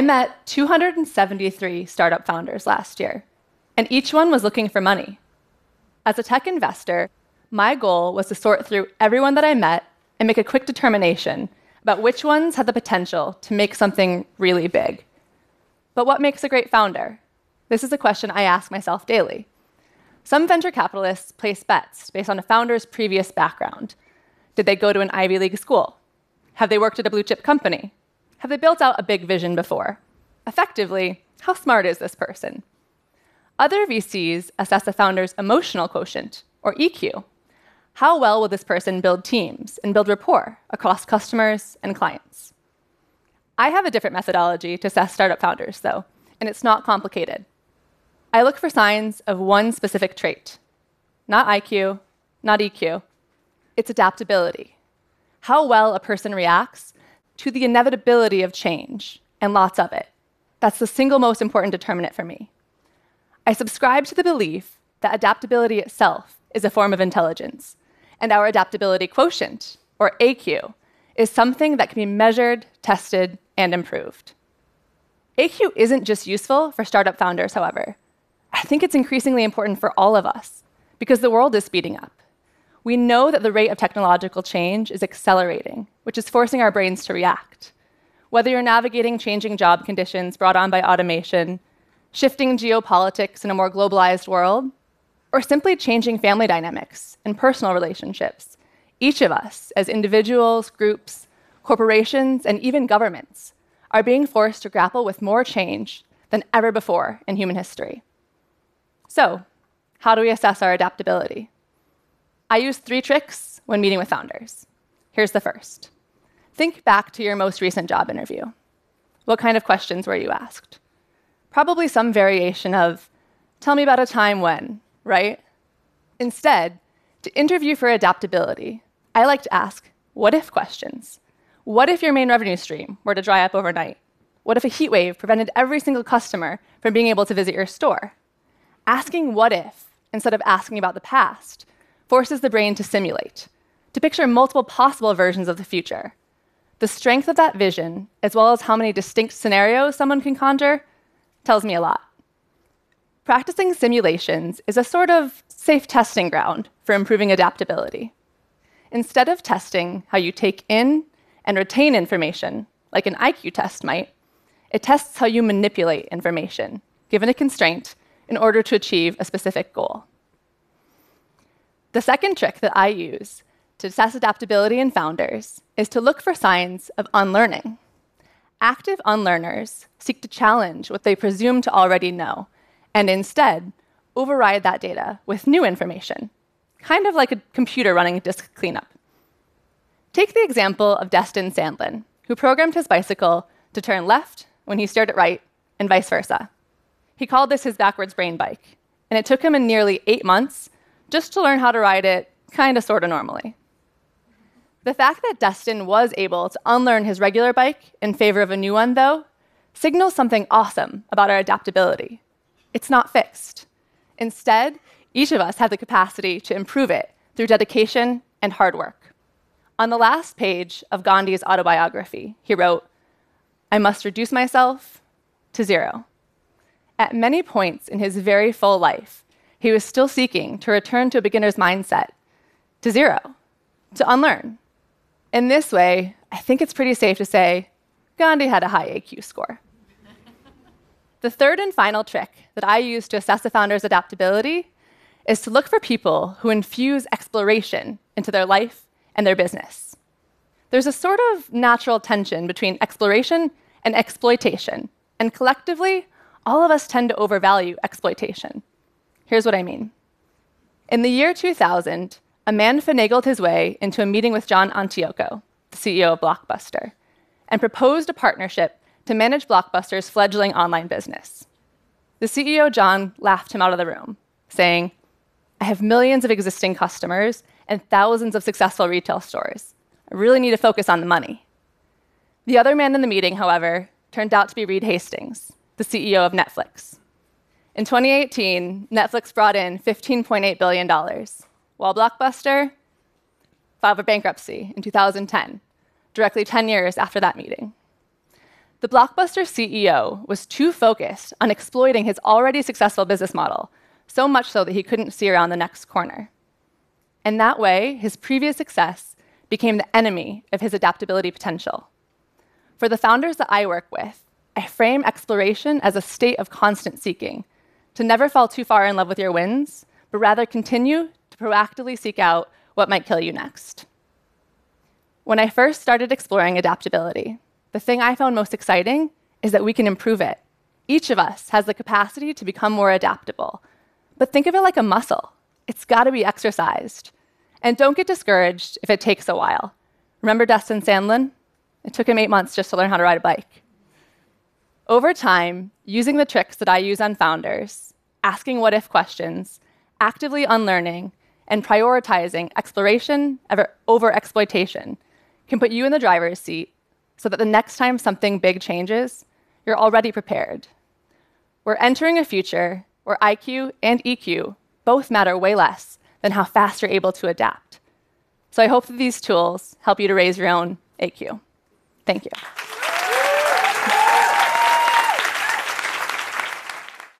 I met 273 startup founders last year, and each one was looking for money. As a tech investor, my goal was to sort through everyone that I met and make a quick determination about which ones had the potential to make something really big. But what makes a great founder? This is a question I ask myself daily. Some venture capitalists place bets based on a founder's previous background. Did they go to an Ivy League school? Have they worked at a blue chip company? Have they built out a big vision before? Effectively, how smart is this person? Other VCs assess a founder's emotional quotient, or EQ. How well will this person build teams and build rapport across customers and clients? I have a different methodology to assess startup founders, though, and it's not complicated. I look for signs of one specific trait not IQ, not EQ. It's adaptability. How well a person reacts to the inevitability of change, and lots of it. That's the single most important determinant for me. I subscribe to the belief that adaptability itself is a form of intelligence, and our adaptability quotient, or AQ, is something that can be measured, tested, and improved. AQ isn't just useful for startup founders, however. I think it's increasingly important for all of us because the world is speeding up. We know that the rate of technological change is accelerating, which is forcing our brains to react. Whether you're navigating changing job conditions brought on by automation, shifting geopolitics in a more globalized world, or simply changing family dynamics and personal relationships, each of us, as individuals, groups, corporations, and even governments, are being forced to grapple with more change than ever before in human history. So, how do we assess our adaptability? I use three tricks when meeting with founders. Here's the first think back to your most recent job interview. What kind of questions were you asked? Probably some variation of, tell me about a time when, right? Instead, to interview for adaptability, I like to ask what if questions. What if your main revenue stream were to dry up overnight? What if a heat wave prevented every single customer from being able to visit your store? Asking what if instead of asking about the past forces the brain to simulate, to picture multiple possible versions of the future. The strength of that vision, as well as how many distinct scenarios someone can conjure, tells me a lot. Practicing simulations is a sort of safe testing ground for improving adaptability. Instead of testing how you take in and retain information, like an IQ test might, it tests how you manipulate information, given a constraint, in order to achieve a specific goal. The second trick that I use to assess adaptability in founders is to look for signs of unlearning. Active unlearners seek to challenge what they presume to already know and instead override that data with new information, kind of like a computer running a disk cleanup. Take the example of Destin Sandlin, who programmed his bicycle to turn left when he steered it right, and vice versa. He called this his backwards brain bike, and it took him nearly eight months just to learn how to ride it kind of sort of normally. The fact that Destin was able to unlearn his regular bike in favor of a new one, though, signals something awesome about our adaptability. It's not fixed. Instead, each of us have the capacity to improve it through dedication and hard work. On the last page of Gandhi's autobiography, he wrote, I must reduce myself to zero. At many points in his very full life, he was still seeking to return to a beginner's mindset, to zero, to unlearn. In this way, I think it's pretty safe to say Gandhi had a high AQ score. the third and final trick that I use to assess a founder's adaptability is to look for people who infuse exploration into their life and their business. There's a sort of natural tension between exploration and exploitation, and collectively, all of us tend to overvalue exploitation. Here's what I mean. In the year 2000, a man finagled his way into a meeting with John Antioco, the CEO of Blockbuster, and proposed a partnership to manage Blockbuster's fledgling online business. The CEO, John, laughed him out of the room, saying, I have millions of existing customers and thousands of successful retail stores. I really need to focus on the money. The other man in the meeting, however, turned out to be Reed Hastings, the CEO of Netflix. In 2018, Netflix brought in $15.8 billion, while Blockbuster filed for bankruptcy in 2010, directly 10 years after that meeting. The Blockbuster CEO was too focused on exploiting his already successful business model, so much so that he couldn't see around the next corner. In that way, his previous success became the enemy of his adaptability potential. For the founders that I work with, I frame exploration as a state of constant seeking, to never fall too far in love with your wins, but rather continue to proactively seek out what might kill you next. When I first started exploring adaptability, the thing I found most exciting is that we can improve it. Each of us has the capacity to become more adaptable. But think of it like a muscle. It's got to be exercised. And don't get discouraged if it takes a while. Remember Dustin Sandlin? It took him eight months just to learn how to ride a bike. Over time, using the tricks that I use on founders, asking what if questions, actively unlearning, and prioritizing exploration over exploitation can put you in the driver's seat so that the next time something big changes, you're already prepared. We're entering a future where IQ and EQ both matter way less than how fast you're able to adapt. So I hope that these tools help you to raise your own AQ. Thank you.